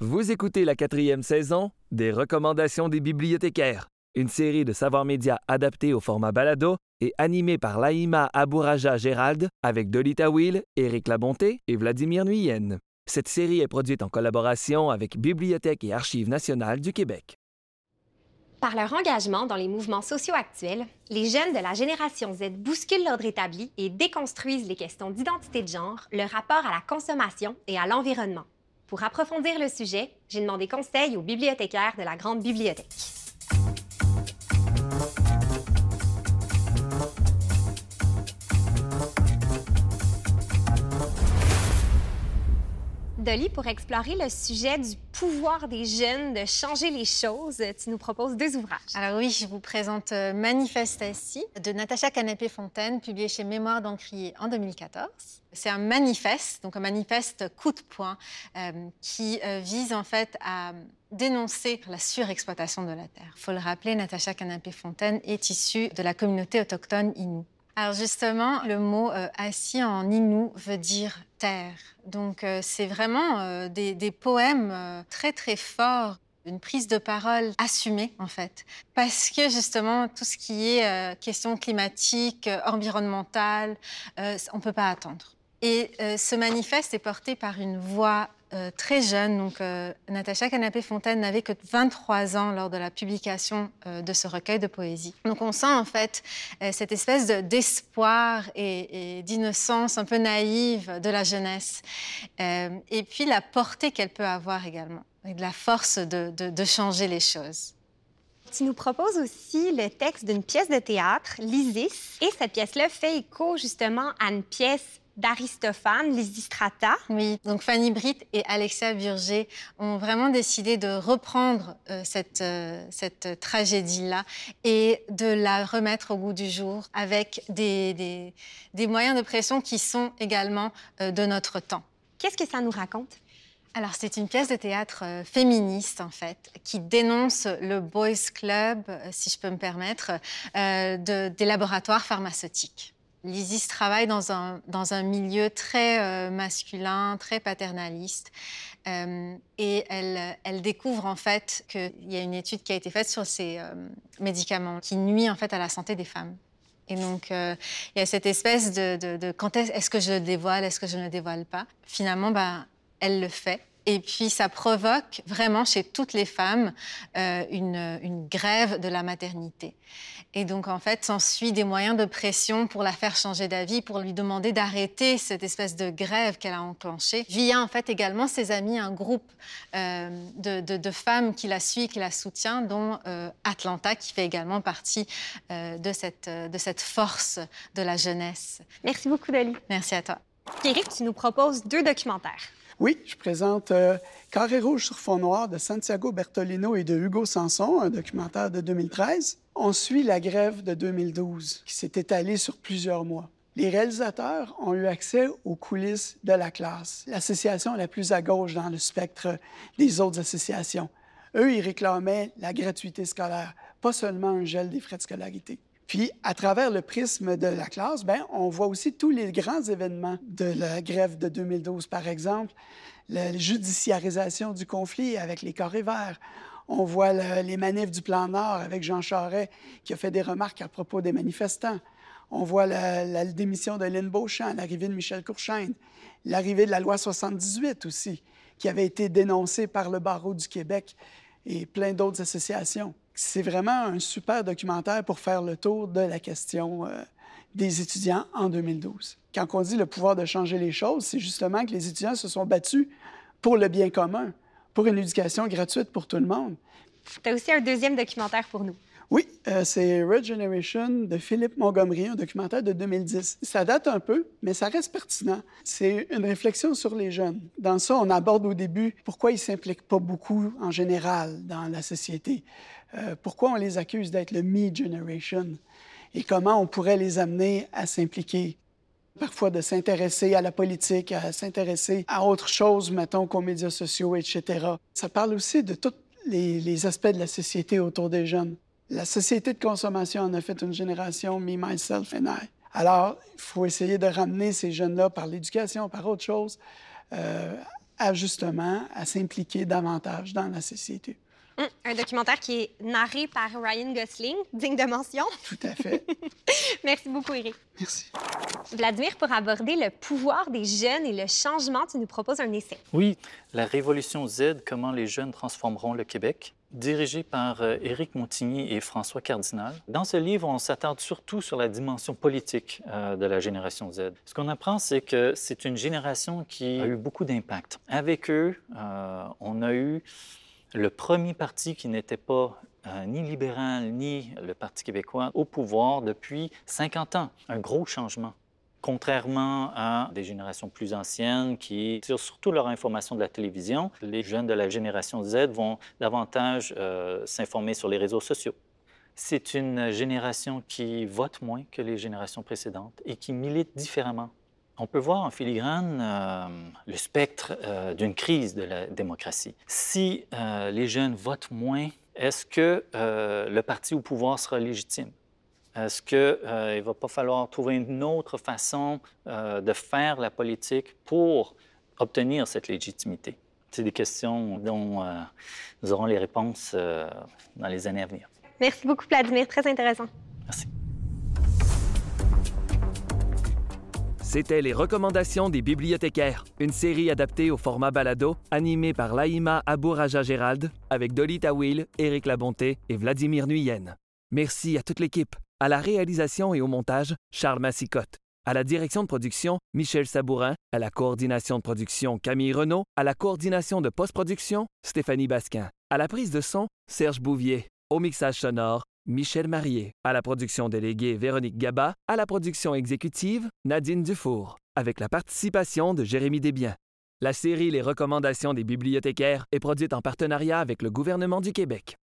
Vous écoutez la quatrième saison des Recommandations des bibliothécaires, une série de savoirs médias adaptés au format balado et animée par Laïma Abouraja Gérald avec Dolita Will, Éric Labonté et Vladimir Nuyen. Cette série est produite en collaboration avec Bibliothèque et Archives nationales du Québec. Par leur engagement dans les mouvements sociaux actuels, les jeunes de la génération Z bousculent l'ordre établi et déconstruisent les questions d'identité de genre, le rapport à la consommation et à l'environnement. Pour approfondir le sujet, j'ai demandé conseil aux bibliothécaires de la Grande Bibliothèque. Dolly, pour explorer le sujet du pouvoir des jeunes de changer les choses, tu nous proposes deux ouvrages. Alors oui, je vous présente euh, Manifestation de Natacha Canapé-Fontaine, publié chez Mémoire d'Encrier en 2014. C'est un manifeste, donc un manifeste coup de poing, euh, qui euh, vise en fait à dénoncer la surexploitation de la terre. Il faut le rappeler, Natacha Canapé-Fontaine est issue de la communauté autochtone Innu. Alors justement, le mot euh, assis en Innu veut dire terre. Donc euh, c'est vraiment euh, des, poèmes très très forts, une prise de parole assumée en fait. Parce que justement, tout ce qui est euh, question climatique, environnementale, on ne peut pas attendre. Et ce manifeste est porté par une voix euh, très jeune. Donc, euh, Natacha Canapé-Fontaine n'avait que 23 ans lors de la publication euh, de ce recueil de poésie. Donc, on sent en fait cette espèce d'espoir et, et d'innocence un peu naïve de la jeunesse. et puis, la portée qu'elle peut avoir également, et de la force de, de, de changer les choses. Tu nous proposes aussi le texte d'une pièce de théâtre, L'Isis, et cette pièce-là fait écho justement à une pièce d'Aristophane, Lysistrata. Oui, donc Fanny Britt et Alexia Burger ont vraiment décidé de reprendre euh, cette, euh, cette tragédie-là et de la remettre au goût du jour avec des, des, des moyens de pression qui sont également euh, de notre temps. Qu'est-ce que ça nous raconte? Alors, c'est une pièce de théâtre euh, féministe, en fait, qui dénonce le Boys Club, si je peux me permettre, euh, de, des laboratoires pharmaceutiques. L'ISIS travaille dans un, dans un milieu très euh, masculin, très paternaliste. Euh, et elle, elle, découvre en fait qu'il y a une étude qui a été faite sur ces euh, médicaments qui nuit en fait à la santé des femmes. Et donc, il y a cette espèce de, quand est-ce est que je le dévoile, est-ce que je ne le dévoile pas? Finalement, bah, elle le fait. Et puis, ça provoque vraiment chez toutes les femmes euh, une, une, grève de la maternité. Et donc, en fait, s'ensuit des moyens de pression pour la faire changer d'avis, pour lui demander d'arrêter cette espèce de grève qu'elle a enclenchée. Via, en fait, également ses amis, un groupe euh, de, de, de, femmes qui la suit, qui la soutient, dont euh, Atlanta, qui fait également partie euh, de, cette, de cette force de la jeunesse. Merci beaucoup, Dali. Merci à toi. Éric, tu nous proposes deux documentaires. Oui, je présente euh, Carré rouge sur fond noir de Santiago Bertolino et de Hugo Sanson, un documentaire de 2013. On suit la grève de 2012 qui s'est étalée sur plusieurs mois. Les réalisateurs ont eu accès aux coulisses de la classe, l'association la plus à gauche dans le spectre des autres associations. Eux, ils réclamaient la gratuité scolaire, pas seulement un gel des frais de scolarité. Puis, à travers le prisme de la classe, ben, on voit aussi tous les grands événements de la grève de 2012. Par exemple, la judiciarisation du conflit avec les carrés verts. On voit le, les manifs du plan Nord avec Jean Charest qui a fait des remarques à propos des manifestants. On voit la, la démission de Lynn Beauchamp, l'arrivée de Michel Courchaine, l'arrivée de la loi 78 aussi, qui avait été dénoncée par le barreau du Québec et plein d'autres associations c'est vraiment un super documentaire pour faire le tour de la question euh, des étudiants en 2012. Quand on dit le pouvoir de changer les choses, c'est justement que les étudiants se sont battus pour le bien commun, pour une éducation gratuite pour tout le monde. Tu as aussi un deuxième documentaire pour nous. Oui, euh, c'est Regeneration de Philippe Montgomery, un documentaire de 2010. Ça date un peu, mais ça reste pertinent. C'est une réflexion sur les jeunes. Dans ça, on aborde au début pourquoi ils ne s'impliquent pas beaucoup en général dans la société. Euh, pourquoi on les accuse d'être le Me Generation et comment on pourrait les amener à s'impliquer. Parfois de s'intéresser à la politique, à s'intéresser à autre chose, mettons, qu'aux médias sociaux, etc. Ça parle aussi de tous les, les, aspects de la société autour des jeunes. La société de consommation en a fait une génération, me, myself and I. Alors, il faut essayer de ramener ces jeunes-là par l'éducation, par autre chose, euh, à justement à s'impliquer davantage dans la société. Hum, un documentaire qui est narré par Ryan Gosling, digne de mention. Tout à fait. Merci beaucoup, Eric. Merci. Vladimir, pour aborder le pouvoir des jeunes et le changement, tu nous proposes un essai. Oui, La Révolution Z, comment les jeunes transformeront le Québec, dirigé par euh, Éric Montigny et François Cardinal. Dans ce livre, on s'attarde surtout sur la dimension politique euh, de la génération Z. Ce qu'on apprend, c'est que c'est une génération qui a eu beaucoup d'impact. Avec eux, euh, on a eu le premier parti qui n'était pas ni libéral ni le Parti québécois au pouvoir depuis 50 ans. Un gros changement. Contrairement à des générations plus anciennes qui tirent surtout leur information de la télévision, les jeunes de la génération Z vont davantage euh, s'informer sur les réseaux sociaux. C'est une génération qui vote moins que les générations précédentes et qui milite différemment on peut voir en filigrane euh, le spectre euh, d'une crise de la démocratie. Si les jeunes votent moins, est-ce que le parti au pouvoir sera légitime? Est-ce qu'il ne va pas falloir trouver une autre façon de faire la politique pour obtenir cette légitimité? C'est des questions dont nous aurons les réponses dans les années à venir. Merci beaucoup, Vladimir. Très intéressant. Merci. C'était Les recommandations des bibliothécaires, une série adaptée au format balado, animée par Laïma Abouraja Gérald, avec Dolly Tawil, Éric Labonté et Vladimir Nuyen. Merci à toute l'équipe. À la réalisation et au montage, Charles Massicotte. À la direction de production, Michel Sabourin. À la coordination de production, Camille Renault. À la coordination de post-production, Stéphanie Basquin. À la prise de son, Serge Bouvier. Au mixage sonore, Michel Marié. À la production déléguée, Véronique Gaba. À la production exécutive, Nadine Dufour. Avec la participation de Jérémy Desbiens. La série Les recommandations des bibliothécaires est produite en partenariat avec le gouvernement du Québec.